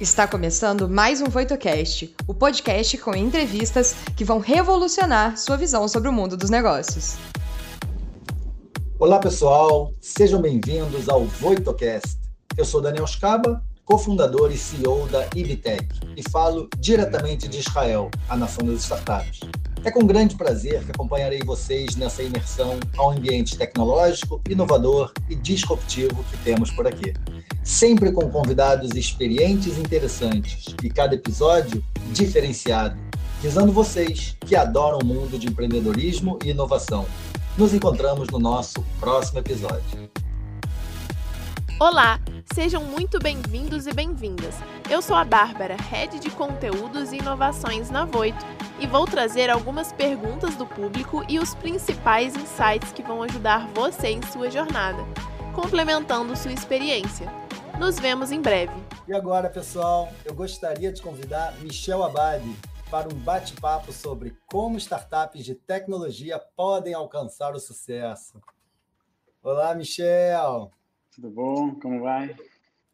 Está começando mais um VoitoCast, o podcast com entrevistas que vão revolucionar sua visão sobre o mundo dos negócios. Olá, pessoal, sejam bem-vindos ao VoitoCast. Eu sou Daniel Scaba, cofundador e CEO da Ibitec, e falo diretamente de Israel, a nação das startups. É com grande prazer que acompanharei vocês nessa imersão ao ambiente tecnológico, inovador e disruptivo que temos por aqui. Sempre com convidados experientes e interessantes, e cada episódio diferenciado, visando vocês que adoram o mundo de empreendedorismo e inovação. Nos encontramos no nosso próximo episódio. Olá, sejam muito bem-vindos e bem-vindas. Eu sou a Bárbara, Head de Conteúdos e Inovações na Voito, e vou trazer algumas perguntas do público e os principais insights que vão ajudar você em sua jornada, complementando sua experiência. Nos vemos em breve. E agora, pessoal, eu gostaria de convidar Michel Abadi para um bate-papo sobre como startups de tecnologia podem alcançar o sucesso. Olá, Michel! Tudo bom? Como vai?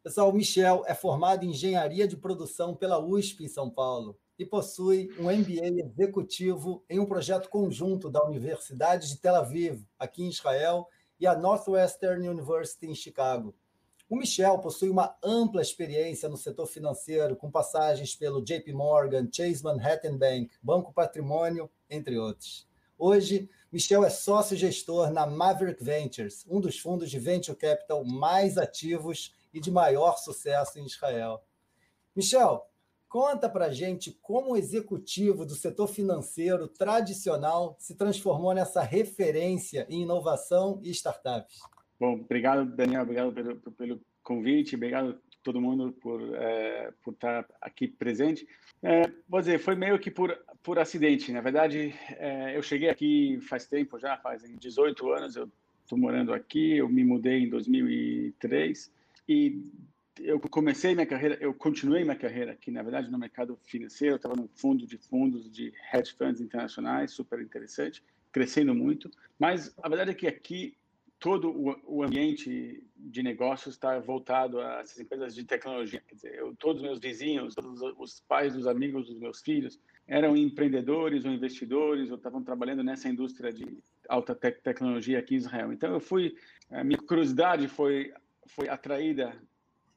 Pessoal, o Michel é formado em Engenharia de Produção pela USP em São Paulo e possui um MBA executivo em um projeto conjunto da Universidade de Tel Aviv, aqui em Israel, e a Northwestern University em Chicago. O Michel possui uma ampla experiência no setor financeiro, com passagens pelo JP Morgan, Chase Manhattan Bank, Banco Patrimônio, entre outros. Hoje, Michel é sócio-gestor na Maverick Ventures, um dos fundos de venture capital mais ativos e de maior sucesso em Israel. Michel, conta para gente como o executivo do setor financeiro tradicional se transformou nessa referência em inovação e startups. Bom, obrigado, Daniel, obrigado pelo, pelo convite, obrigado a todo mundo por, é, por estar aqui presente. É, vou dizer, foi meio que por, por acidente. Na verdade, é, eu cheguei aqui faz tempo já, fazem 18 anos, eu estou morando aqui, eu me mudei em 2003 e eu comecei minha carreira, eu continuei minha carreira aqui, na verdade, no mercado financeiro, eu estava no fundo de fundos de hedge funds internacionais, super interessante, crescendo muito, mas a verdade é que aqui todo o, ambiente de negócios está voltado essas empresas de tecnologia. Quer dizer, eu, todos os meus vizinhos, todos os pais dos amigos dos meus filhos eram empreendedores ou investidores ou estavam trabalhando nessa indústria de alta te tecnologia aqui em Israel. Então eu fui, a minha curiosidade foi foi atraída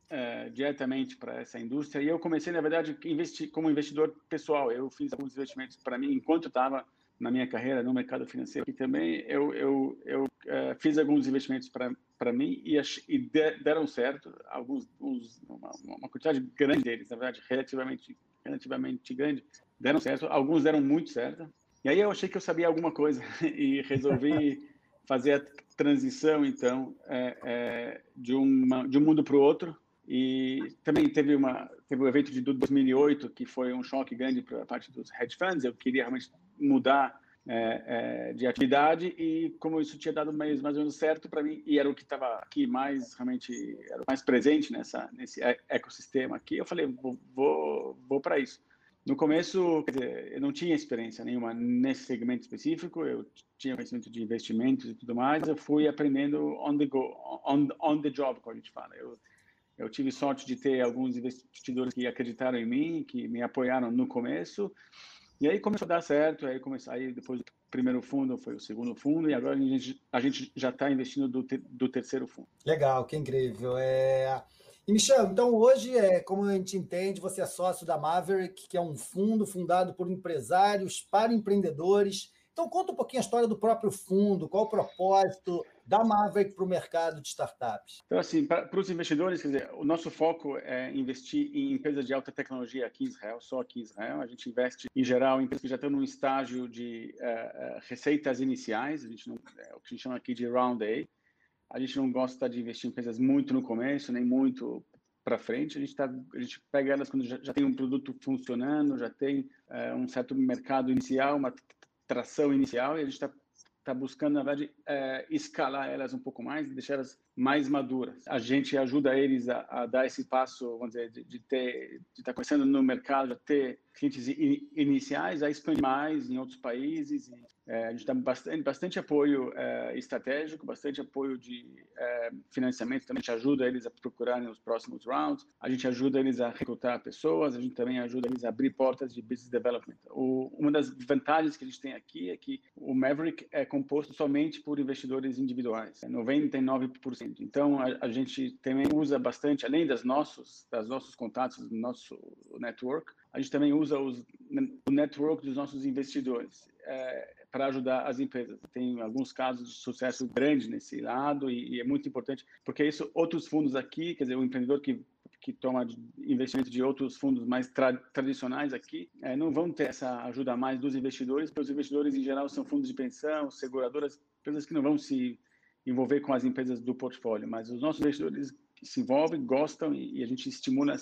é, diretamente para essa indústria e eu comecei na verdade investir como investidor pessoal. Eu fiz alguns investimentos para mim enquanto estava na minha carreira no mercado financeiro. E também eu, eu, eu uh, fiz alguns investimentos para mim e, e deram certo, alguns, uns, uma, uma, quantidade grande deles, na verdade, relativamente, relativamente grande, deram certo. Alguns deram muito certo. E aí eu achei que eu sabia alguma coisa e resolvi fazer a transição, então, é, é, de, uma, de um mundo para o outro. E também teve uma teve o um evento de 2008 que foi um choque grande para a parte dos hedge funds. Eu queria realmente mudar é, é, de atividade e como isso tinha dado mais, mais ou menos certo para mim e era o que estava aqui mais realmente era mais presente nessa nesse ecossistema aqui, eu falei vou vou, vou para isso. No começo, dizer, eu não tinha experiência nenhuma nesse segmento específico, eu tinha conhecimento de investimentos e tudo mais, eu fui aprendendo on the go, on, on the job, como a gente fala. Eu, eu tive sorte de ter alguns investidores que acreditaram em mim, que me apoiaram no começo, e aí começou a dar certo, aí começou aí depois do primeiro fundo foi o segundo fundo e agora a gente, a gente já está investindo do, te, do terceiro fundo. Legal, que incrível. É... E Michel, então hoje, é, como a gente entende, você é sócio da Maverick, que é um fundo fundado por empresários para empreendedores. Então conta um pouquinho a história do próprio fundo, qual o propósito, da Maverick para o mercado de startups? Então, assim, para, os investidores, quer dizer, o nosso foco é investir em empresas de alta tecnologia aqui em Israel, só aqui em Israel. A gente investe, em geral, em empresas que já estão num estágio de uh, receitas iniciais, a gente não, é o que a gente chama aqui de round A. A gente não gosta de investir em empresas muito no começo, nem muito para frente. A gente, tá, a gente pega elas quando já, já tem um produto funcionando, já tem uh, um certo mercado inicial, uma tração inicial, e a gente está está buscando, na verdade, é, escalar elas um pouco mais, deixar elas mais maduras. A gente ajuda eles a, a dar esse passo, vamos dizer, de, de ter, de estar tá começando no mercado, a ter clientes iniciais, a expandir mais em outros países. E, é, a gente dá bastante, bastante apoio é, estratégico, bastante apoio de é, financiamento, também a gente ajuda eles a procurarem os próximos rounds, a gente ajuda eles a recrutar pessoas, a gente também ajuda eles a abrir portas de business development. O, uma das vantagens que a gente tem aqui é que o Maverick é composto somente por investidores individuais, 99%. Então, a, a gente também usa bastante, além das nossos, das nossos contatos, do nosso network, a gente também usa os, o network dos nossos investidores é, para ajudar as empresas. Tem alguns casos de sucesso grande nesse lado e, e, é muito importante, porque isso outros fundos aqui, quer dizer, o empreendedor que que toma investimento de outros fundos mais tra tradicionais aqui, é, não vão ter essa ajuda mais dos investidores, porque os investidores em geral são fundos de pensão, seguradoras, empresas que não vão se envolver com as empresas do portfólio, mas os nossos investidores se envolvem, gostam e, a gente estimula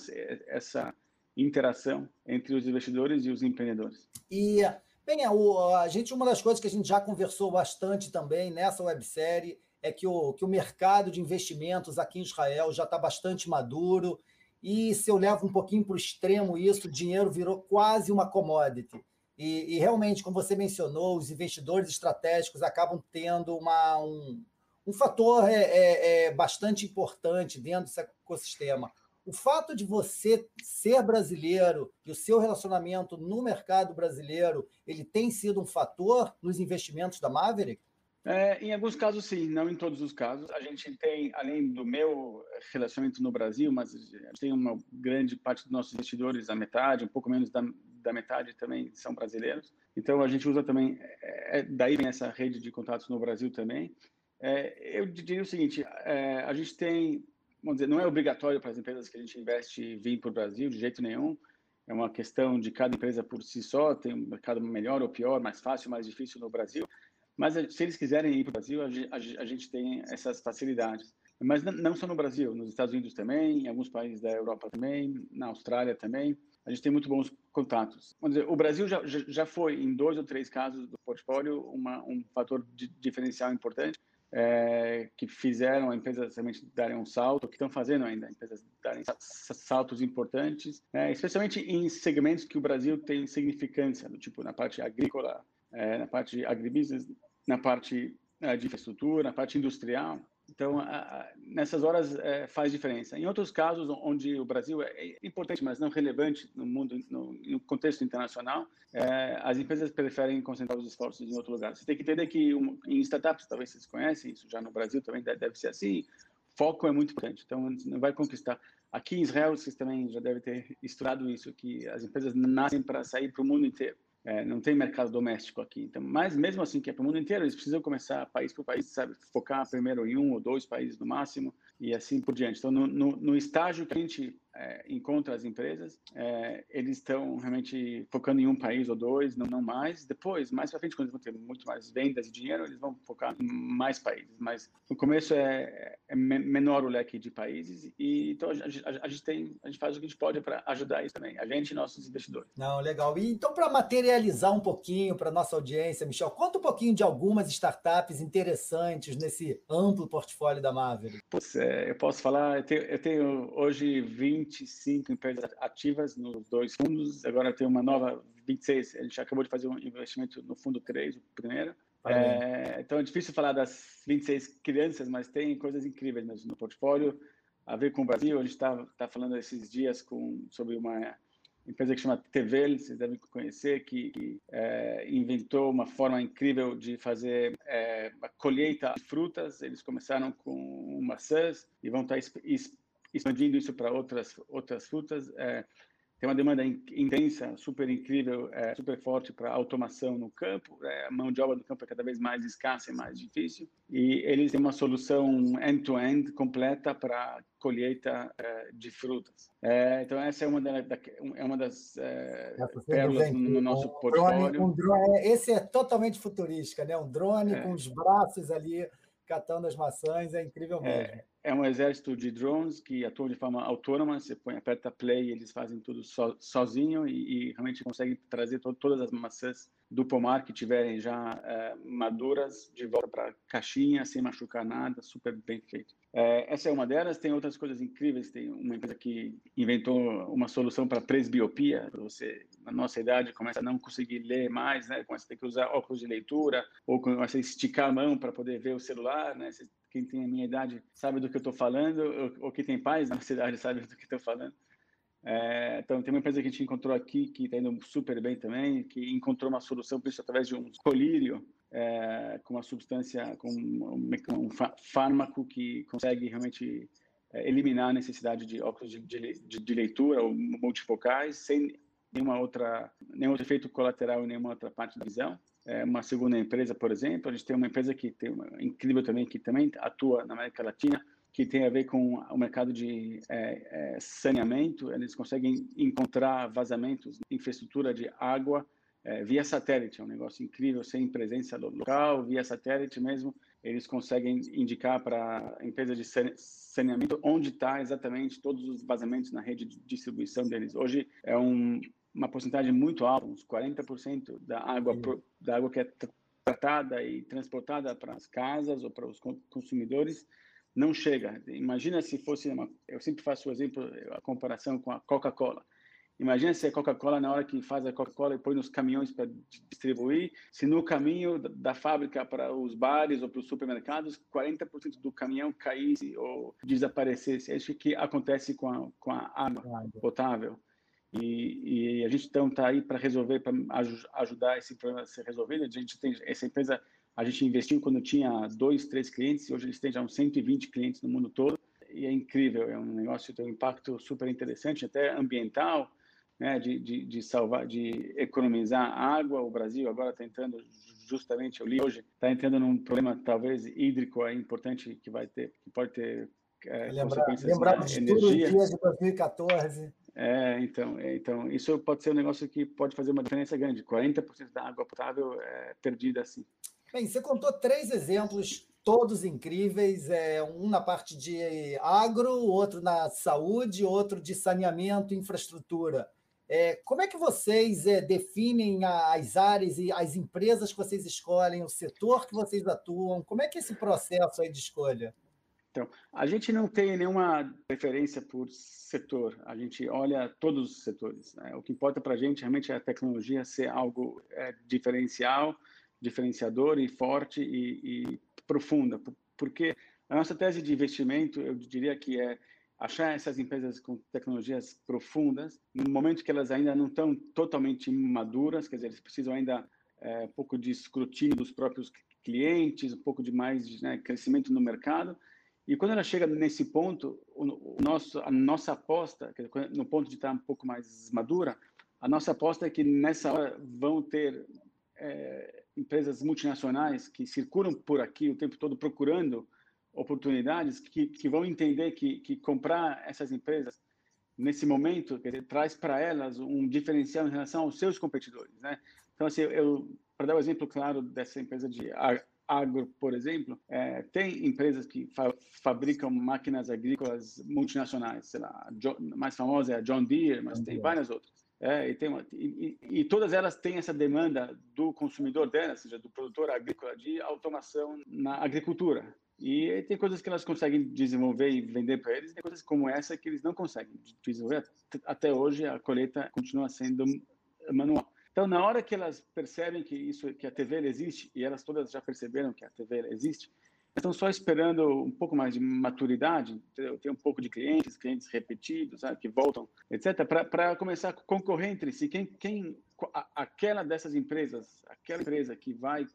essa interação entre os investidores e os empreendedores. E, bem, a gente, uma das coisas que a gente já conversou bastante também nessa websérie é que o, que o mercado de investimentos aqui em Israel já está bastante maduro. E se eu levo um pouquinho para o extremo isso, o dinheiro virou quase uma commodity. E, e, realmente, como você mencionou, os investidores estratégicos acabam tendo uma, um, um fator é, é, é bastante importante dentro desse ecossistema o fato de você ser brasileiro e o seu relacionamento no mercado brasileiro, ele tem sido um fator nos investimentos da Maverick? É, em alguns casos, sim, não em todos os casos. A gente tem, além do meu relacionamento no Brasil, mas tem uma grande parte dos nossos investidores, a metade, um pouco menos da, da metade também são brasileiros. Então, a gente usa também, é, é daí vem essa rede de contatos no Brasil também. É, eu diria o seguinte, é, a gente tem vamos dizer, não é obrigatório para as empresas que a gente investe vir para o Brasil, de jeito nenhum. É uma questão de cada empresa por si só, tem um mercado melhor ou pior, mais fácil, mais difícil no Brasil. Mas eh, se eles quiserem ir para o Brasil, a gente tem essas facilidades. Mas não só no Brasil, nos Estados Unidos também, em alguns países da Europa também, na Austrália também. A gente tem muito bons contatos. Vamos dizer, o Brasil já, já foi, em dois ou três casos do portfólio, uma, um fator diferencial importante é, que fizeram a empresa realmente darem um salto, que estão fazendo ainda, empresas darem saltos importantes, é, especialmente em segmentos que o Brasil tem significância, do tipo na parte agrícola, é, na parte agribusiness, na parte é, de infraestrutura, na parte industrial. Então, nessas horas é, faz diferença. Em outros casos, onde o Brasil é importante, mas não relevante no mundo, no, no contexto internacional, é, as empresas preferem concentrar os esforços em outro lugar. Você tem que entender que um, em startups, talvez vocês conhecem isso, já no Brasil também deve ser assim, foco é muito importante. Então, não vai conquistar. Aqui em Israel, vocês também já devem ter estudado isso, que as empresas nascem para sair para o mundo inteiro. É, não tem mercado doméstico aqui. Então, mas mesmo assim, que é para o mundo inteiro, eles precisam começar país por país, sabe? Focar primeiro em um ou dois países no máximo e assim por diante. Então, no, no, no estágio que a gente é, encontra as empresas, é, eles estão realmente focando em um país ou dois, não, não mais. Depois, mais para frente, quando eles vão ter muito mais vendas e dinheiro, eles vão focar em mais países. Mas no começo é, é menor o leque de países e então a, a, a, gente tem, a gente faz o que a gente pode para ajudar isso também, a gente e nossos investidores. Não, legal. E então para materializar um pouquinho para nossa audiência, Michel, conta um pouquinho de algumas startups interessantes nesse amplo portfólio da Marvel. Pois é, eu posso falar, eu tenho, eu tenho hoje 20 25 empresas ativas nos dois fundos, agora tem uma nova 26, a gente acabou de fazer um investimento no fundo 3, o primeiro. É, então é difícil falar das 26 crianças, mas tem coisas incríveis mesmo no portfólio. A ver com o Brasil, a gente está tá falando esses dias com, sobre uma empresa que chama Tevel, vocês devem conhecer, que, que é, inventou uma forma incrível de fazer é, a colheita de frutas. Eles começaram com maçãs e vão estar tá expandindo isso para outras outras frutas. É, tem uma demanda intensa, super incrível, é, super forte para automação no campo. É, a mão de obra no campo é cada vez mais escassa e mais difícil. E eles têm uma solução end-to-end -end completa para colheita é, de frutas. É, então essa é uma, da, da, é uma das é, pérolas no, no, nosso um portfólio. Drone, um drone, esse é totalmente futurística, né? Um drone é. com os braços ali catando as maçãs, é incrível mesmo. é um exército de drones que atuam de forma autônoma. Você põe, aperta play, eles fazem tudo so, sozinho e, e, realmente conseguem trazer to, todas as maçãs do pomar que tiverem já é, maduras de volta para a caixinha sem machucar nada, super bem feito. É, essa é uma delas. Tem outras coisas incríveis. Tem uma empresa que inventou uma solução para presbiopia. Você, na nossa idade, começa a não conseguir ler mais, né? Começa a ter que usar óculos de leitura ou começa a esticar a mão para poder ver o celular, né? Quem tem a minha idade sabe do que eu estou falando, ou, ou quem tem pais na cidade sabe do que estou falando. É, então, tem uma empresa que a gente encontrou aqui que está indo super bem também, que encontrou uma solução para isso através de um colírio é, com uma substância, com um, um fármaco que consegue realmente é, eliminar a necessidade de óculos de, de, de, leitura ou multifocais sem nenhuma outra, nenhum outro efeito colateral em nenhuma outra parte da visão é, uma segunda empresa, por exemplo. A gente tem uma empresa que tem uma, incrível também, que também atua na América Latina, que tem a ver com o mercado de é, é, saneamento. Eles conseguem encontrar vazamentos, infraestrutura de água é, via satélite. É um negócio incrível, sem presença local, via satélite mesmo. Eles conseguem indicar para a empresa de saneamento onde está exatamente todos os vazamentos na rede de distribuição deles. Hoje é um uma porcentagem muito alta, uns 40% da água, da água que é tratada e transportada para as casas ou para os consumidores não chega. Imagina se fosse uma, eu sempre faço o exemplo, a comparação com a Coca-Cola. Imagina se a Coca-Cola, na hora que faz a Coca-Cola e põe nos caminhões para distribuir, se no caminho da fábrica para os bares ou para os supermercados, 40% do caminhão caísse ou desaparecesse. É isso que acontece com a, com a água potável. E, e, a gente então está aí para resolver, para ajudar esse problema a ser resolvido. A gente tem essa empresa, a gente investiu quando tinha dois, três clientes, hoje eles têm já uns 120 clientes no mundo todo. E é incrível, é um negócio que tem um impacto super interessante, até ambiental, né, de, de, de salvar, de economizar água. O Brasil agora está entrando, justamente, eu li hoje, está entrando num problema talvez hídrico aí, importante que vai ter, que pode ter é, lembrar, lembrar de energia. Tudo de 2014. É, então, é, então, isso pode ser um negócio que pode fazer uma diferença grande. 40% da água potável é perdida assim. Bem, você contou três exemplos, todos incríveis, é, um na parte de agro, outro na saúde, outro de saneamento infraestrutura. É, como é que vocês é, definem as áreas e as empresas que vocês escolhem, o setor que vocês atuam? Como é que é esse processo aí de escolha? Então, a gente não tem nenhuma preferência por setor, a gente olha todos os setores. Né? O que importa para a gente realmente é a tecnologia ser algo é, diferencial, diferenciador e forte e, e profunda, porque a nossa tese de investimento, eu diria que é achar essas empresas com tecnologias profundas, no momento que elas ainda não estão totalmente maduras, quer dizer, eles precisam ainda é, um pouco de escrutínio dos próprios clientes, um pouco de mais né, crescimento no mercado, e quando ela chega nesse ponto, o, nosso, a nossa aposta, no ponto de estar um pouco mais madura, a nossa aposta é que nessa hora vão ter é, empresas multinacionais que circulam por aqui o tempo todo procurando oportunidades, que, que vão entender que, que comprar essas empresas nesse momento dizer, traz para elas um diferencial em relação aos seus competidores, né? Então, assim, eu, para dar um exemplo claro dessa empresa de agro, por exemplo, é, tem empresas que fa fabricam máquinas agrícolas multinacionais, sei lá, a mais famosa é a John Deere, mas John tem Deere. várias outras. É, e, tem uma, e, e, todas elas têm essa demanda do consumidor delas, ou seja, do produtor agrícola, de automação na agricultura. E tem coisas que elas conseguem desenvolver e vender para eles, e tem coisas como essa que eles não conseguem desenvolver. Até hoje, a colheita continua sendo manual. Então, na hora que elas percebem que isso, que a TV existe, e elas todas já perceberam que a TV existe, estão só esperando um pouco mais de maturidade, ter um pouco de clientes, clientes repetidos, sabe, que voltam, etc., para começar a concorrer entre si. Quem, quem, aquela dessas empresas, aquela empresa que vai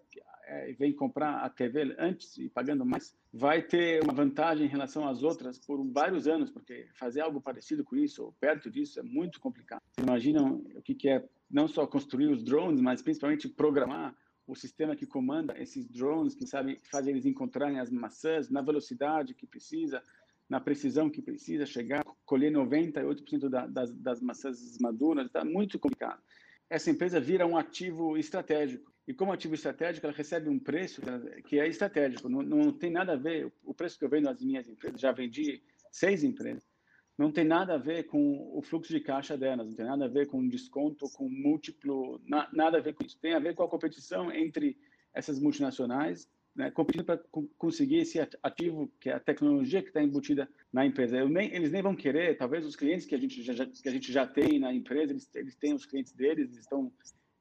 é, vem comprar a TV antes e pagando mais, vai ter uma vantagem em relação às outras por vários anos, porque fazer algo parecido com isso ou perto disso é muito complicado. Vocês imaginam o que, que é não só construir os drones, mas principalmente programar o sistema que comanda esses drones, que sabe fazer eles encontrarem as maçãs na velocidade que precisa, na precisão que precisa chegar, colher 98% da, das, das maçãs maduras, está muito complicado. essa empresa vira um ativo estratégico. E como ativo estratégico, ela recebe um preço que é estratégico. Não, não tem nada a ver, o preço que eu vendo nas minhas empresas, já vendi seis empresas, não tem nada a ver com o fluxo de caixa delas, não tem nada a ver com desconto, com múltiplo, na, nada a ver com isso. Tem a ver com a competição entre essas multinacionais, né, competindo para conseguir esse ativo, que é a tecnologia que está embutida na empresa. Nem, eles nem vão querer, talvez os clientes que a gente já, que a gente já tem na empresa, eles, eles têm os clientes deles, eles estão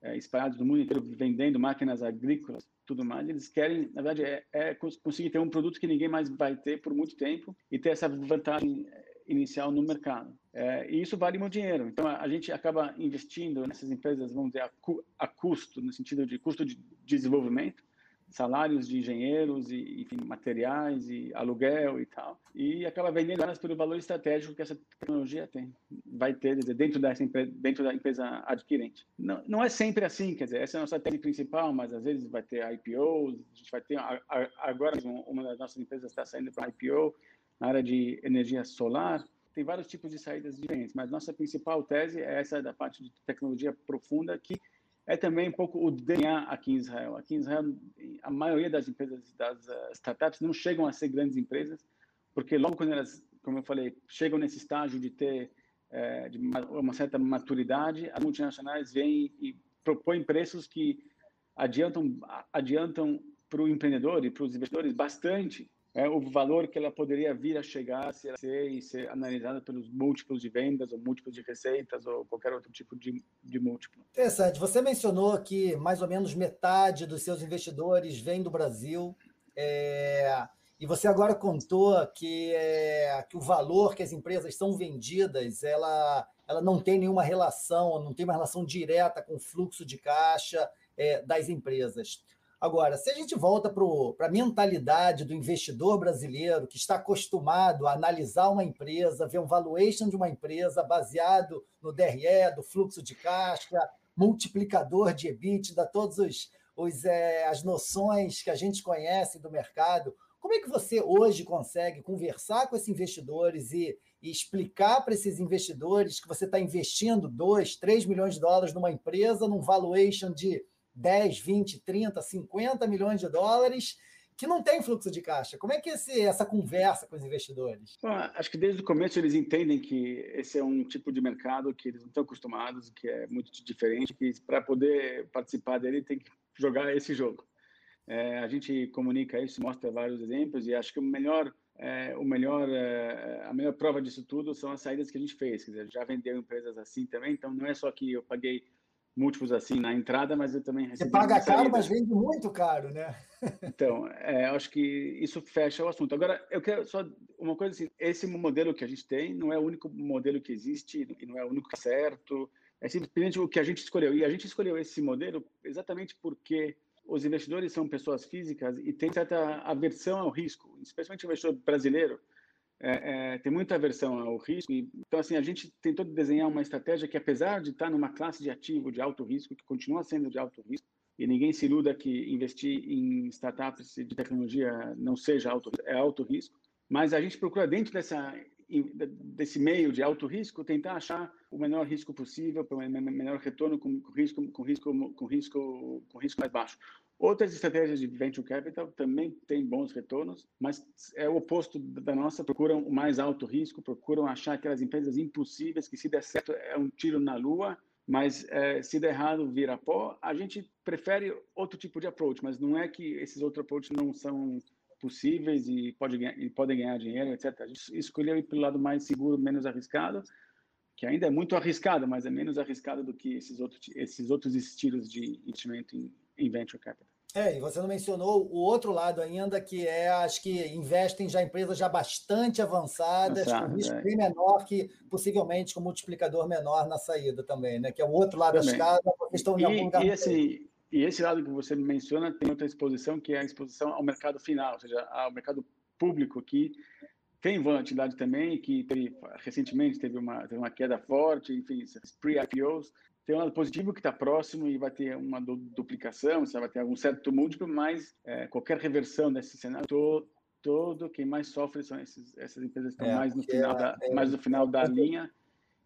é, espalhados no mundo inteiro vendendo máquinas agrícolas, tudo mais. Eles querem, na verdade, é, é conseguir ter um produto que ninguém mais vai ter por muito tempo e ter essa vantagem inicial no mercado. É, e isso vale muito dinheiro. Então, a, a, gente acaba investindo nessas empresas, vamos dizer, a, cu, a, custo, no sentido de custo de desenvolvimento, salários de engenheiros e enfim, materiais e aluguel e tal, e acaba vendendo elas pelo valor estratégico que essa tecnologia tem, vai ter dizer, dentro dessa dentro da empresa adquirente. Não, não é sempre assim, quer dizer, essa é a nossa técnica principal, mas às vezes vai ter IPOs, a gente vai ter agora uma das nossas empresas está saindo para IPO na área de energia solar, tem vários tipos de saídas diferentes, mas nossa principal tese é essa da parte de tecnologia profunda, que é também um pouco o DNA aqui em Israel. Aqui em Israel, a maioria das empresas, das uh, startups, não chegam a ser grandes empresas, porque logo quando elas, como eu falei, chegam nesse estágio de ter uh, de uma, certa maturidade, as multinacionais vêm e propõem preços que adiantam, adiantam para o empreendedor e para os investidores bastante é, o valor que ela poderia vir a chegar se ela ser, e ser analisada pelos múltiplos de vendas ou múltiplos de receitas ou qualquer outro tipo de, de múltiplo. Interessante. Você mencionou que mais ou menos metade dos seus investidores vem do Brasil. É, e você agora contou que, é, que o valor que as empresas são vendidas, ela, ela não tem nenhuma relação, não tem uma relação direta com o fluxo de caixa é, das empresas. Agora, se a gente volta para a mentalidade do investidor brasileiro que está acostumado a analisar uma empresa, ver um valuation de uma empresa baseado no DRE, do fluxo de caixa, multiplicador de EBITDA, todas os, os, é, as noções que a gente conhece do mercado, como é que você hoje consegue conversar com esses investidores e, e explicar para esses investidores que você está investindo 2, 3 milhões de dólares numa empresa, num valuation de 10, 20, 30, 50 milhões de dólares que não tem fluxo de caixa. Como é que esse, essa conversa com os investidores? Bom, acho que desde o começo eles entendem que esse é um tipo de mercado que eles não estão acostumados, que é muito diferente, que para poder participar dele tem que jogar esse jogo. É, a gente comunica isso, mostra vários exemplos e acho que o melhor, é, o melhor, é, a melhor prova disso tudo são as saídas que a gente fez. Quer dizer, já vendeu empresas assim também, então não é só que eu paguei múltiplos assim na entrada, mas eu também recebi. Você paga caro, mas vende muito caro, né? então, é, acho que isso fecha o assunto. Agora, eu quero só uma coisa assim: esse modelo que a gente tem não é o único modelo que existe e não é o único certo. É simplesmente o que a gente escolheu. E a gente escolheu esse modelo exatamente porque os investidores são pessoas físicas e tem certa aversão ao risco, especialmente o investidor brasileiro é, é, tem muita aversão ao risco. E, então, assim, a gente tentou desenhar uma estratégia que, apesar de estar numa classe de ativo de alto risco, que continua sendo de alto risco, e ninguém se iluda que investir em startups de tecnologia não seja alto, é alto risco, mas a gente procura dentro dessa desse meio de alto risco tentar achar o menor risco possível o menor retorno com risco com risco com risco com risco mais baixo Outras estratégias de venture capital também têm bons retornos, mas é o oposto da nossa, procuram o mais alto risco, procuram achar aquelas empresas impossíveis que se der certo é um tiro na lua, mas é, se der errado vira pó. A gente prefere outro tipo de approach, mas não é que esses outros approaches não são possíveis e, pode ganhar, e podem ganhar dinheiro, etc. A gente escolheu ir pelo lado mais seguro, menos arriscado, que ainda é muito arriscado, mas é menos arriscado do que esses outros, esses outros estilos de investimento em, em venture capital. É, e você não mencionou o outro lado ainda, que é as que investem já em empresas já bastante avançadas, Exato, com risco é. bem menor, que possivelmente com multiplicador menor na saída também, né? Que é o outro lado também. da escada, porque estão em algum lugar. E, assim, e esse lado que você menciona tem outra exposição, que é a exposição ao mercado final, ou seja, ao mercado público, que tem volatilidade também, que teve, recentemente teve uma, teve uma queda forte, enfim, pre-IPOs, tem um lado positivo que está próximo e vai ter uma duplicação, você vai ter algum certo múltiplo, mas é, qualquer reversão desse cenário todo, todo quem mais sofre são esses, essas empresas que estão é, mais, no final é, da, é, mais no final da linha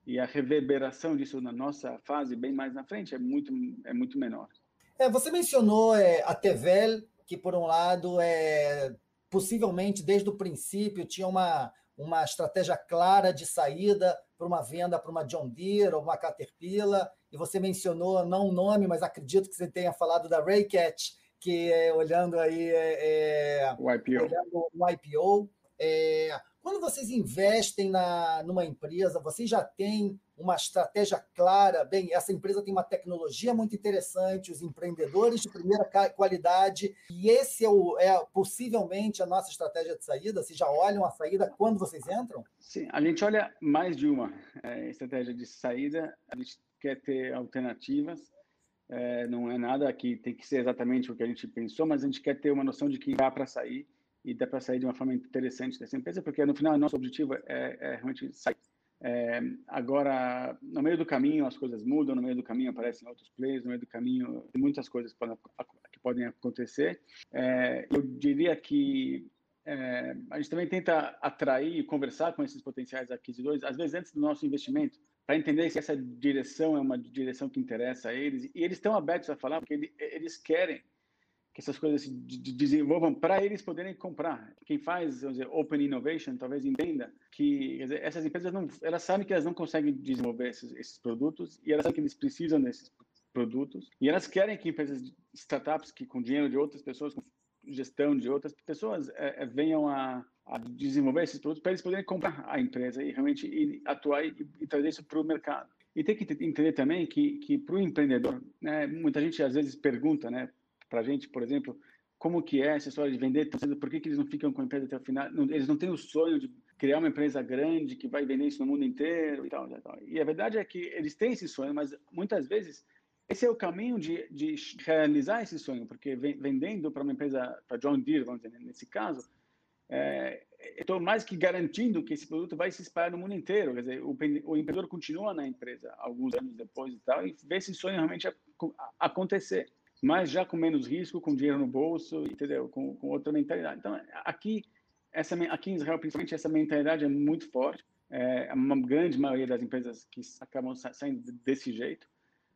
e a reverberação disso na nossa fase, bem mais na frente, é muito, é muito menor. É, você mencionou é, a Tevel, que, por um lado, é, possivelmente, desde o princípio, tinha uma, uma estratégia clara de saída para uma venda para uma John Deere ou uma Caterpillar, e você mencionou, não o nome, mas acredito que você tenha falado da Raycat, que é, olhando aí é, é o IPO. Olhando o IPO é, quando vocês investem na, numa empresa, vocês já têm uma estratégia clara. Bem, essa empresa tem uma tecnologia muito interessante, os empreendedores de primeira qualidade, e esse é, o, é possivelmente a nossa estratégia de saída. Vocês já olham a saída quando vocês entram? Sim, a gente olha mais de uma é, estratégia de saída. A gente quer ter alternativas. É, não é nada que tem que ser exatamente o que a gente pensou, mas a gente quer ter uma noção de que dá para sair e dá para sair de uma forma interessante dessa empresa, porque no final nosso objetivo é, é realmente sair. É, agora, no meio do caminho as coisas mudam, no meio do caminho aparecem outros players, no meio do caminho tem muitas coisas que podem, que podem acontecer. É, eu diria que é, a gente também tenta atrair e conversar com esses potenciais aquisições, às vezes antes do nosso investimento, para entender se essa direção é uma direção que interessa a eles. E eles estão abertos a falar, porque eles querem que essas coisas se desenvolvam para eles poderem comprar. Quem faz dizer, open innovation talvez entenda que dizer, essas empresas não, elas sabem que elas não conseguem desenvolver esses, esses, produtos e elas sabem que eles precisam desses produtos e elas querem que empresas startups que com dinheiro de outras pessoas, com gestão de outras pessoas, é, é, venham a, a, desenvolver esses produtos para eles poderem comprar a empresa e realmente atuar e, e trazer isso para o mercado. E tem que entender também que, que para o empreendedor, né, muita gente às vezes pergunta, né, para a gente, por exemplo, como que é essa história de vender, por que, que eles não ficam com a empresa até o final? Não, eles não têm o sonho de criar uma empresa grande que vai vender isso no mundo inteiro e tal, e tal. E a verdade é que eles têm esse sonho, mas muitas vezes esse é o caminho de, de realizar esse sonho, porque vendendo para uma empresa, para John Deere, vamos dizer, nesse caso, é, estou mais que garantindo que esse produto vai se espalhar no mundo inteiro. Quer dizer, o, o empreendedor continua na empresa alguns anos depois e tal, e vê esse sonho realmente acontecer mas já com menos risco, com dinheiro no bolso, entendeu? Com, com outra mentalidade. Então, aqui, essa, aqui em Israel, principalmente, essa mentalidade é muito forte. É uma grande maioria das empresas que acabam saindo desse jeito.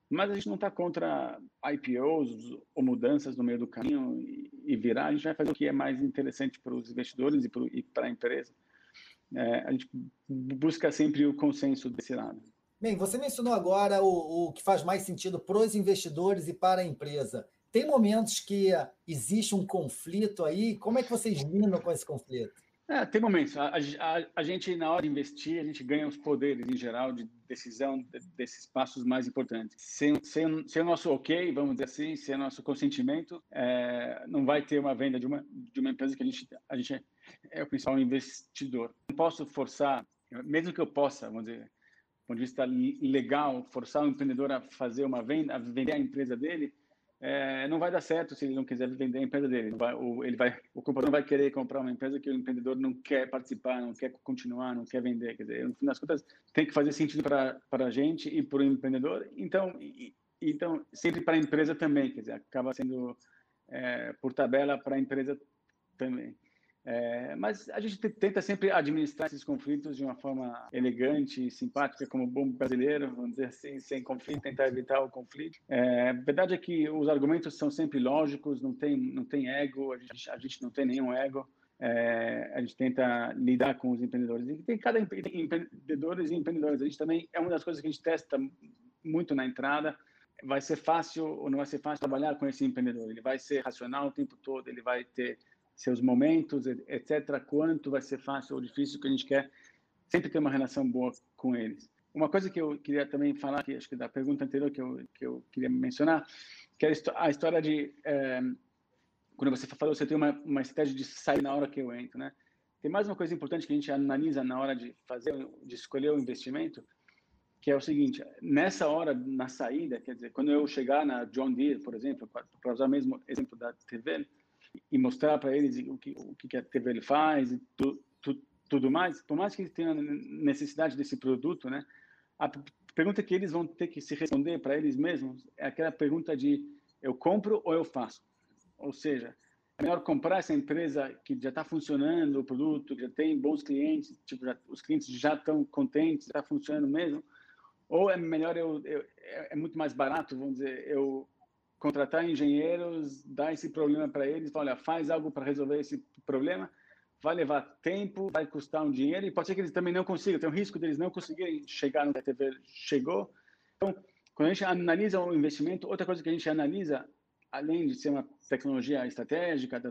Mas a gente não está contra IPOs ou mudanças no meio do caminho e, virar. A gente vai fazer o que é mais interessante para os investidores e para a empresa. É, a gente busca sempre o consenso desse lado. Bem, você mencionou agora o, o que faz mais sentido para os investidores e para a empresa. Tem momentos que existe um conflito aí? Como é que vocês lidam com esse conflito? É, tem momentos. A, a, a, gente, na hora de investir, a gente ganha os poderes, em geral, de decisão desses passos mais importantes. Sem, sem, sem o nosso ok, vamos dizer assim, sem o nosso consentimento, é, não vai ter uma venda de uma, de uma empresa que a gente, a gente é, é o principal investidor. Não posso forçar, mesmo que eu possa, vamos dizer, ponto de vista legal, forçar o empreendedor a fazer uma venda, a vender a empresa dele, é, não vai dar certo se ele não quiser vender a empresa dele. Vai, o, ele vai, o comprador vai querer comprar uma empresa que o empreendedor não quer participar, não quer continuar, não quer vender. Quer dizer, no fim das contas, tem que fazer sentido para a gente e para o empreendedor. Então, e, então sempre para a empresa também, quer dizer, acaba sendo é, por tabela para a empresa também. É, mas a gente tenta sempre administrar esses conflitos de uma forma elegante e simpática, como bom brasileiro, vamos dizer assim, sem conflito, tentar evitar o conflito. É, a verdade é que os argumentos são sempre lógicos, não tem, não tem ego, a gente, a gente não tem nenhum ego. É, a gente tenta lidar com os empreendedores. E tem cada tem empreendedores e empreendedores. A gente também é uma das coisas que a gente testa muito na entrada. Vai ser fácil ou não vai ser fácil trabalhar com esse empreendedor? Ele vai ser racional o tempo todo, ele vai ter seus momentos, etc., quanto vai ser fácil ou difícil, que a gente quer sempre ter uma relação boa com eles. Uma coisa que eu queria também falar, que acho que da pergunta anterior que eu, que eu queria mencionar, que é a história de, é, quando você falou, você tem uma, uma estratégia de sair na hora que eu entro, né? Tem mais uma coisa importante que a gente analisa na hora de fazer, de escolher o investimento, que é o seguinte, nessa hora, na saída, quer dizer, quando eu chegar na John Deere, por exemplo, para usar mesmo exemplo da TV, e mostrar para eles o que, o que a TV faz e tu, tu, tudo mais, por mais que eles tenham necessidade desse produto, né? A pergunta que eles vão ter que se responder para eles mesmos é aquela pergunta de eu compro ou eu faço? Ou seja, é melhor comprar essa empresa que já está funcionando o produto, que já tem bons clientes, tipo, já, os clientes já estão contentes, está funcionando mesmo, Ou é melhor eu, eu é, é muito mais barato, vamos dizer, eu contratar engenheiros, dar esse problema para eles, olha, faz algo para resolver esse problema, vai levar tempo, vai custar um dinheiro e pode ser que eles também não consigam, tem o risco deles não conseguirem chegar no que a TV chegou. Então, quando a gente analisa o investimento, outra coisa que a gente analisa, além de ser uma tecnologia estratégica,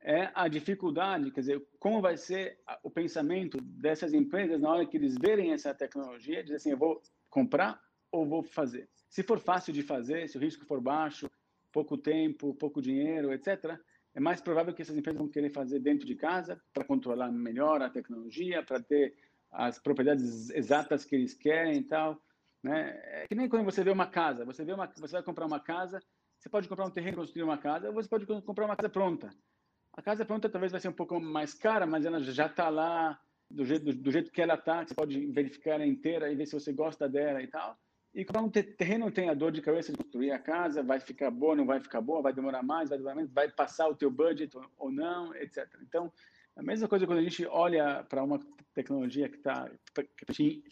é a dificuldade, quer dizer, como vai ser o pensamento dessas empresas na hora que eles verem essa tecnologia, dizer assim, eu vou comprar ou vou fazer. Se for fácil de fazer, se o risco for baixo, pouco tempo, pouco dinheiro, etc., é mais provável que essas empresas vão querer fazer dentro de casa para controlar melhor a tecnologia, para ter as propriedades exatas que eles querem e tal. Né? É que nem quando você vê uma casa, você vê uma, você vai comprar uma casa, você pode comprar um terreno e construir uma casa, ou você pode comprar uma casa pronta. A casa pronta talvez vai ser um pouco mais cara, mas ela já está lá do jeito, do, do jeito que ela está, você pode verificar ela inteira e ver se você gosta dela e tal. E comprar um terreno tem a dor de cabeça de construir a casa, vai ficar boa, não vai ficar boa, vai demorar mais, vai demorar menos, vai passar o teu budget ou não, etc. Então, a mesma coisa quando a gente olha para uma tecnologia que está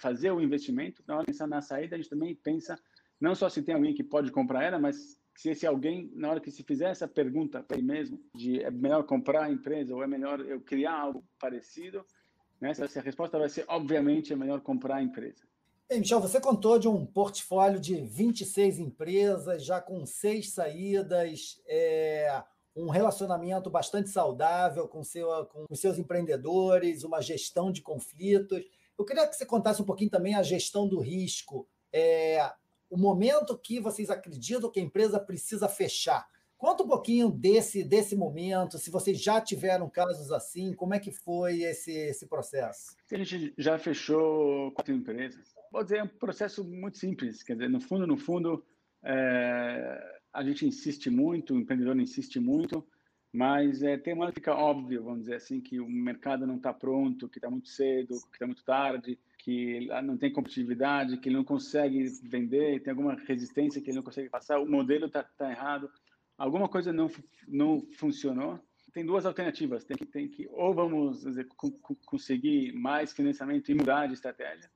fazer o investimento, na hora de pensar na saída, a gente também pensa não só se tem alguém que pode comprar ela, mas se esse alguém, na hora que se fizer essa pergunta para ele mesmo, de é melhor comprar a empresa ou é melhor eu criar algo parecido, né? se a resposta vai ser, obviamente, é melhor comprar a empresa. Ei, Michel, você contou de um portfólio de 26 empresas, já com seis saídas, é, um relacionamento bastante saudável com, seu, com seus empreendedores, uma gestão de conflitos. Eu queria que você contasse um pouquinho também a gestão do risco, é, o momento que vocês acreditam que a empresa precisa fechar. Conta um pouquinho desse, desse momento, se vocês já tiveram casos assim, como é que foi esse, esse processo? A gente já fechou quatro empresas. Pode dizer, é um processo muito simples, quer dizer, no fundo, no fundo, é, a gente insiste muito, o empreendedor insiste muito, mas é, tem uma hora que fica óbvio, vamos dizer assim, que o mercado não está pronto, que está muito cedo, que está muito tarde, que não tem competitividade, que ele não consegue vender, tem alguma resistência que ele não consegue passar, o modelo está tá errado alguma coisa não, não funcionou, tem duas alternativas. Tem que, tem que ou vamos dizer, conseguir mais financiamento e mudar de estratégia,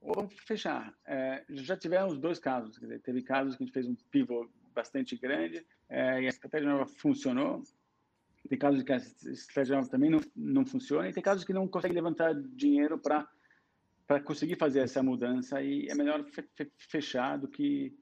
ou vamos fechar. É, já tivemos dois casos. Dizer, teve casos que a gente fez um pivô bastante grande é, e a estratégia nova funcionou. Tem casos que a estratégia nova também não, não funciona e tem casos que não consegue levantar dinheiro para para conseguir fazer essa mudança e é melhor fechar do que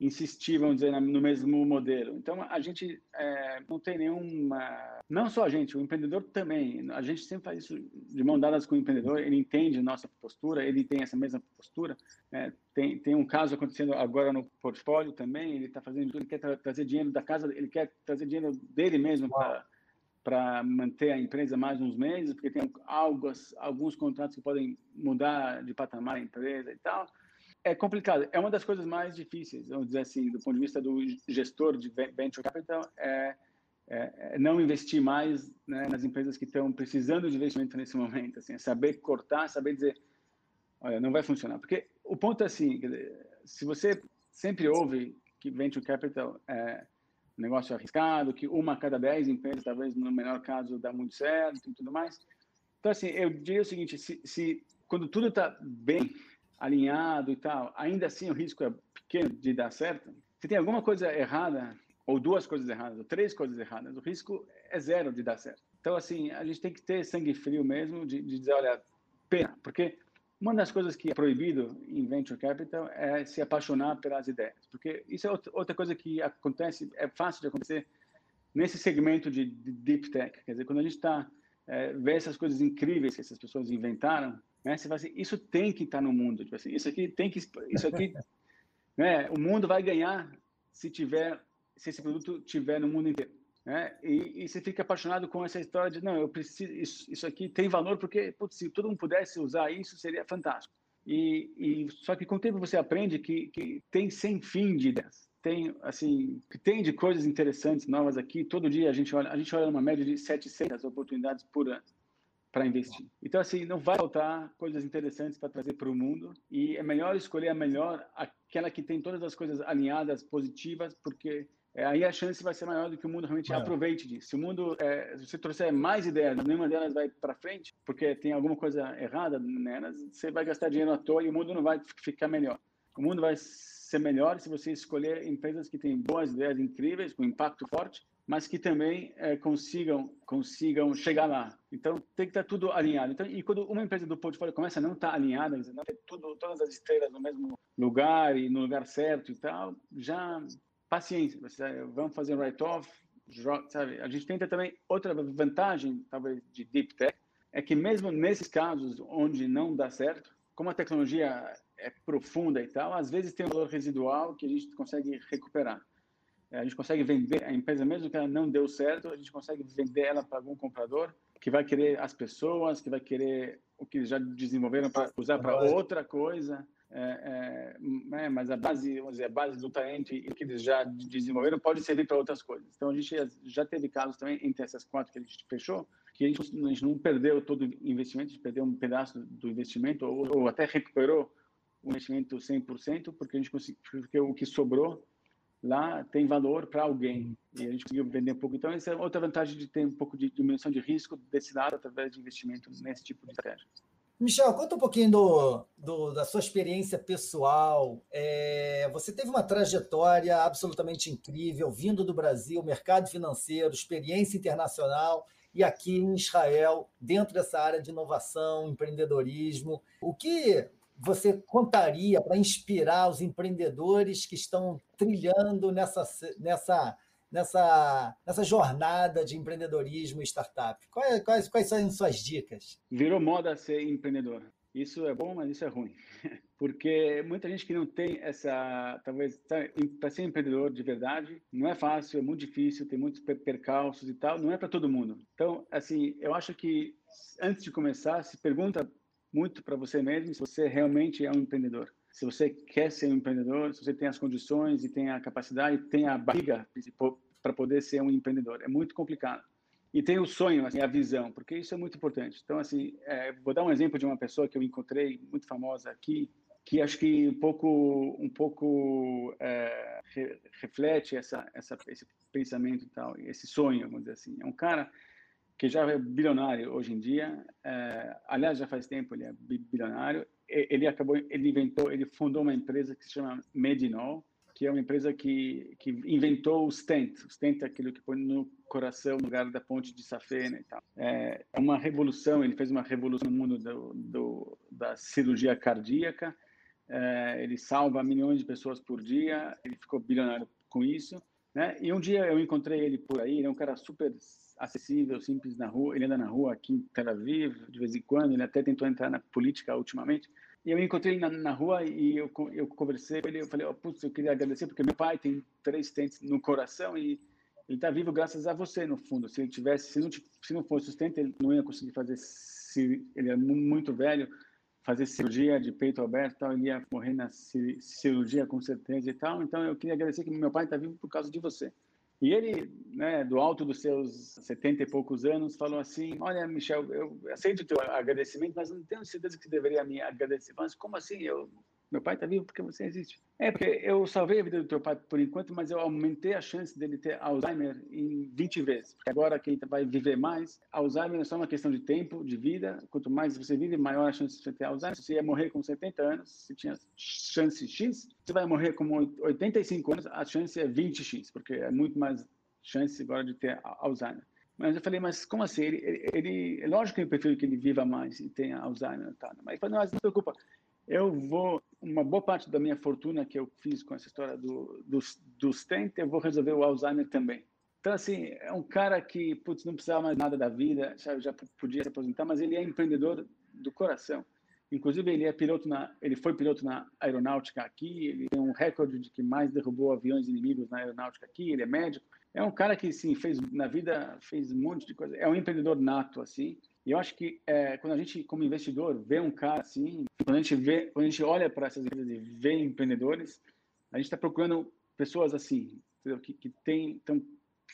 insistir, vamos dizer, no mesmo modelo. Então, a gente é, não tem nenhuma... Não só a gente, o empreendedor também. A gente sempre faz isso de mão dadas com o empreendedor, ele entende a nossa postura, ele tem essa mesma postura. É, tem, tem um caso acontecendo agora no portfólio também, ele está fazendo ele quer tra trazer dinheiro da casa, ele quer trazer dinheiro dele mesmo para para manter a empresa mais uns meses, porque tem alguns contratos que podem mudar de patamar a empresa e tal é complicado. É uma das coisas mais difíceis, vamos dizer assim, do ponto de vista do gestor de venture capital, é, é, é não investir mais né, nas empresas que estão precisando de investimento nesse momento. Assim, é saber cortar, saber dizer, olha, não vai funcionar. Porque o ponto é assim, se você sempre ouve que venture capital é um negócio arriscado, que uma a cada dez empresas, talvez no melhor caso, dá muito certo e tudo mais. Então, assim, eu diria o seguinte, se, se quando tudo está bem alinhado e tal, ainda assim o risco é pequeno de dar certo. Se tem alguma coisa errada, ou duas coisas erradas, ou três coisas erradas, o risco é zero de dar certo. Então, assim, a gente tem que ter sangue frio mesmo de, de dizer, olha, pena, porque uma das coisas que é proibido em venture capital é se apaixonar pelas ideias, porque isso é outra coisa que acontece, é fácil de acontecer nesse segmento de, deep tech, quer dizer, quando a gente está é, vê essas coisas incríveis que essas pessoas inventaram, né? Você fala assim, isso tem que estar no mundo, tipo assim, isso aqui tem que, isso aqui, né? O mundo vai ganhar se tiver, se esse produto tiver no mundo inteiro, né? E, e você fica apaixonado com essa história de não, eu preciso, isso, isso aqui tem valor porque putz, se todo mundo pudesse usar isso seria fantástico. E, e só que com o tempo você aprende que, que tem sem fim de ideias tem assim que tem de coisas interessantes novas aqui todo dia a gente olha a gente olha uma média de 700 oportunidades por ano para investir. Então, assim, não vai faltar coisas interessantes para trazer para o mundo e é melhor escolher a melhor, aquela que tem todas as coisas alinhadas, positivas, porque é, aí a chance vai ser maior do que o mundo realmente aproveite disso. Se o mundo, é, se você trouxer mais ideias, nenhuma delas vai para frente, porque tem alguma coisa errada nelas, você vai gastar dinheiro à toa e o mundo não vai ficar melhor. O mundo vai ser melhor se você escolher empresas que têm boas ideias incríveis, com impacto forte, mas que também é, consigam consigam chegar lá. Então tem que estar tudo alinhado. Então, e quando uma empresa do portfólio começa a não estar alinhada, não ter tudo, todas as estrelas no mesmo lugar e no lugar certo e tal, já paciência. Você, vamos fazer write-off, sabe? A gente tenta também outra vantagem, talvez de deep tech, é que mesmo nesses casos onde não dá certo, como a tecnologia é profunda e tal, às vezes tem um valor residual que a gente consegue recuperar. É, a gente consegue vender a empresa, mesmo que ela não deu certo, a gente consegue vender ela para algum comprador que vai querer as pessoas, que vai querer o que já desenvolveram para usar para outra coisa. É, é, é, mas a base, vamos dizer, a base do talento e o que eles já desenvolveram pode servir para outras coisas. Então a gente já teve casos também entre essas quatro que a gente fechou, que a gente, a gente não perdeu todo o investimento, a gente perdeu um pedaço do investimento ou, ou até recuperou o investimento 100%, porque a gente conseguiu, porque o que sobrou lá tem valor para alguém e a gente conseguiu vender um pouco. Então, essa é outra vantagem de ter um pouco de diminuição de risco desse lado através de investimento nesse tipo de estratégia. Michel, conta um pouquinho do, do da sua experiência pessoal. É, você teve uma trajetória absolutamente incrível, vindo do Brasil, mercado financeiro, experiência internacional e aqui em Israel, dentro dessa área de inovação, empreendedorismo. O que você contaria para inspirar os empreendedores que estão trilhando nessa, nessa, nessa, nessa jornada de empreendedorismo e startup? Quais, quais, quais são suas dicas? Virou moda ser empreendedor. Isso é bom, mas isso é ruim. Porque muita gente que não tem essa, talvez, para ser empreendedor de verdade, não é fácil, é muito difícil, tem muitos percalços e tal, não é para todo mundo. Então, assim, eu acho que antes de começar, se pergunta muito para você mesmo se você realmente é um empreendedor. Se você quer ser um empreendedor, se você tem as condições e tem a capacidade, tem a barriga para poder ser um empreendedor. É muito complicado. E tem o sonho, assim, a visão, porque isso é muito importante. Então, assim, é, vou dar um exemplo de uma pessoa que eu encontrei muito famosa aqui, que acho que um pouco, um pouco é, re, reflete essa, essa, esse pensamento e tal, esse sonho, vamos dizer assim. É um cara que já é bilionário hoje em dia. É, aliás, já faz tempo ele é bilionário. Ele acabou, ele inventou, ele fundou uma empresa que se chama Medinol, que é uma empresa que, que inventou o stent. O stent é aquilo que põe no coração, no lugar da ponte de safena e tal. É, é uma revolução, ele fez uma revolução no mundo do, do, da cirurgia cardíaca. É, ele salva milhões de pessoas por dia, ele ficou bilionário com isso. Né? E um dia eu encontrei ele por aí, ele é um cara super acessível, simples na rua. Ele anda na rua aqui em Tel Aviv, de vez em quando. Ele até tentou entrar na política ultimamente. E eu encontrei ele na, na rua e eu, eu conversei com ele. Eu falei, oh, putz, eu queria agradecer porque meu pai tem três tentes no coração e ele está vivo graças a você, no fundo. Se ele tivesse, se não, se não fosse sustento, ele não ia conseguir fazer. Se, ele é muito velho, fazer cirurgia de peito aberto, tal, ele ia morrer na cirurgia com certeza e tal. Então eu queria agradecer que meu pai está vivo por causa de você. E ele, né, do alto dos seus setenta e poucos anos, falou assim: Olha, Michel, eu aceito o teu agradecimento, mas não tenho certeza que você deveria me agradecer. Mas como assim? Eu meu pai está vivo porque você existe. É, porque eu salvei a vida do teu pai por enquanto, mas eu aumentei a chance dele ter Alzheimer em 20 vezes. Porque agora que ele vai viver mais, Alzheimer é só uma questão de tempo, de vida. Quanto mais você vive, maior a chance de você ter Alzheimer. Se você ia morrer com 70 anos, se tinha chance X, você vai morrer com 85 anos, a chance é 20X, porque é muito mais chance agora de ter Alzheimer. Mas eu falei, mas como assim? Ele, ele, ele, lógico que eu prefiro que ele viva mais e tenha Alzheimer. Tá? Mas ele falou, não, não se preocupa, eu vou, uma boa parte da minha fortuna que eu fiz com essa história do, dos, dos stent, eu vou resolver o Alzheimer também. Então, assim, é um cara que, putz, não precisava mais nada da vida, já podia se aposentar, mas ele é empreendedor do coração. Inclusive, ele é piloto na, ele foi piloto na aeronáutica aqui, ele tem um recorde de que mais derrubou aviões inimigos na aeronáutica aqui, ele é médico. É um cara que, sim, fez na vida, fez um monte de coisa. É um empreendedor nato, assim. E eu acho que é, quando a gente, como investidor, vê um cara assim, quando a gente vê, quando a gente olha para essas empresas e vê empreendedores, a gente está procurando pessoas assim, que, que tem, estão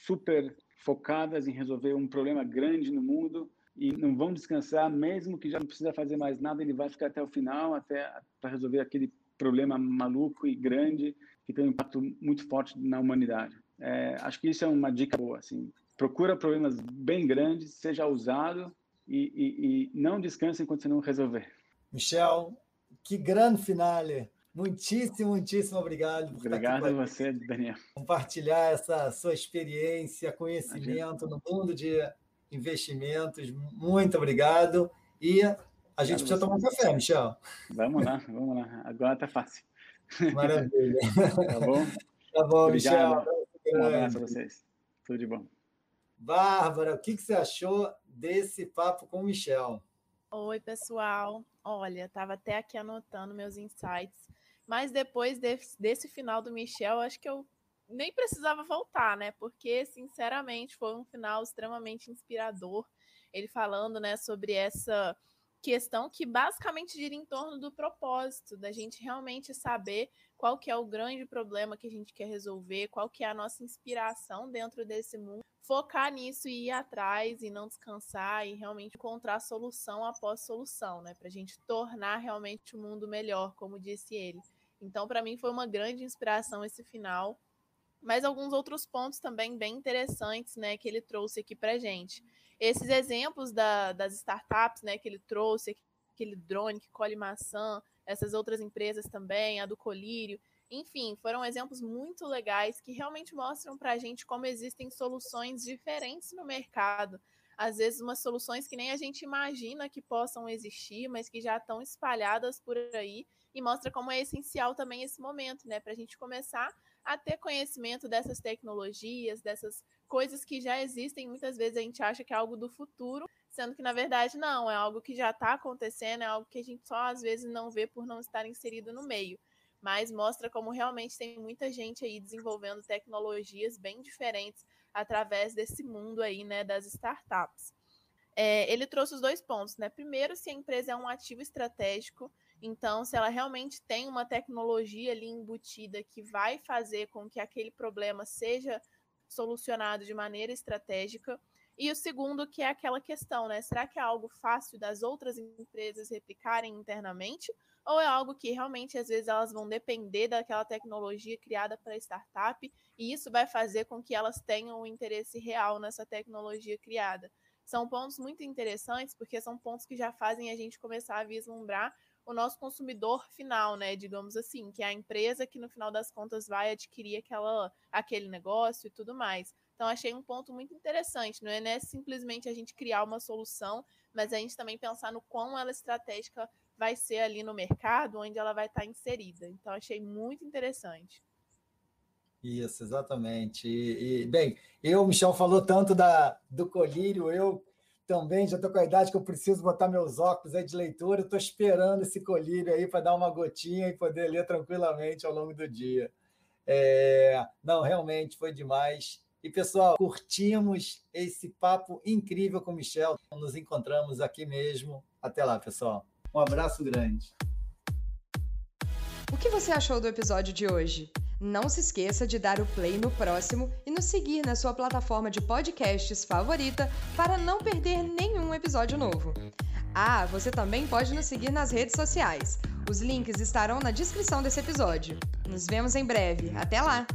super focadas em resolver um problema grande no mundo e não vão descansar, mesmo que já não precisa fazer mais nada, ele vai ficar até o final, até para resolver aquele problema maluco e grande que tem um impacto muito forte na humanidade. É, acho que isso é uma dica boa. Assim, procura problemas bem grandes, seja ousado e, e, e não descanse enquanto você não resolver. Michel, que grande finale! Muitíssimo, muitíssimo obrigado. Por obrigado a você, Daniel. Compartilhar essa sua experiência, conhecimento no mundo de investimentos. Muito obrigado. E a gente precisa tomar um café, Michel. Vamos lá, vamos lá. Agora tá fácil. Maravilha. Tá bom? Tá bom, Obrigado. Michel. Um abraço a vocês. Tudo de bom. Bárbara, o que, que você achou desse papo com o Michel? Oi, pessoal. Olha, estava até aqui anotando meus insights, mas depois desse, desse final do Michel, acho que eu nem precisava voltar, né? Porque, sinceramente, foi um final extremamente inspirador. Ele falando, né, sobre essa questão que basicamente gira em torno do propósito, da gente realmente saber qual que é o grande problema que a gente quer resolver, qual que é a nossa inspiração dentro desse mundo, focar nisso e ir atrás e não descansar e realmente encontrar solução após solução, né, para a gente tornar realmente o mundo melhor, como disse ele. Então, para mim foi uma grande inspiração esse final, mas alguns outros pontos também bem interessantes, né, que ele trouxe aqui para gente. Esses exemplos da, das startups, né, que ele trouxe, aquele drone que colhe maçã, essas outras empresas também, a do Colírio, enfim, foram exemplos muito legais que realmente mostram para a gente como existem soluções diferentes no mercado. Às vezes, umas soluções que nem a gente imagina que possam existir, mas que já estão espalhadas por aí, e mostra como é essencial também esse momento, né? Para a gente começar a ter conhecimento dessas tecnologias, dessas coisas que já existem. Muitas vezes a gente acha que é algo do futuro, sendo que na verdade não, é algo que já está acontecendo, é algo que a gente só às vezes não vê por não estar inserido no meio. Mas mostra como realmente tem muita gente aí desenvolvendo tecnologias bem diferentes através desse mundo aí, né, das startups. É, ele trouxe os dois pontos, né? Primeiro, se a empresa é um ativo estratégico, então, se ela realmente tem uma tecnologia ali embutida que vai fazer com que aquele problema seja solucionado de maneira estratégica. E o segundo, que é aquela questão, né? Será que é algo fácil das outras empresas replicarem internamente? Ou é algo que realmente, às vezes, elas vão depender daquela tecnologia criada para startup e isso vai fazer com que elas tenham um interesse real nessa tecnologia criada? São pontos muito interessantes, porque são pontos que já fazem a gente começar a vislumbrar o nosso consumidor final, né? Digamos assim, que é a empresa que no final das contas vai adquirir aquela, aquele negócio e tudo mais. Então, achei um ponto muito interessante. Não é, né, simplesmente a gente criar uma solução, mas a gente também pensar no quão ela estratégica vai ser ali no mercado, onde ela vai estar inserida. Então, achei muito interessante. Isso, exatamente. E, e bem, eu, Michel falou tanto da, do colírio, eu também já estou com a idade que eu preciso botar meus óculos aí de leitura, estou esperando esse colírio aí para dar uma gotinha e poder ler tranquilamente ao longo do dia. É... Não, realmente foi demais. E, pessoal, curtimos esse papo incrível com o Michel. Nos encontramos aqui mesmo. Até lá, pessoal. Um abraço grande. O que você achou do episódio de hoje? Não se esqueça de dar o play no próximo e nos seguir na sua plataforma de podcasts favorita para não perder nenhum episódio novo. Ah, você também pode nos seguir nas redes sociais. Os links estarão na descrição desse episódio. Nos vemos em breve. Até lá!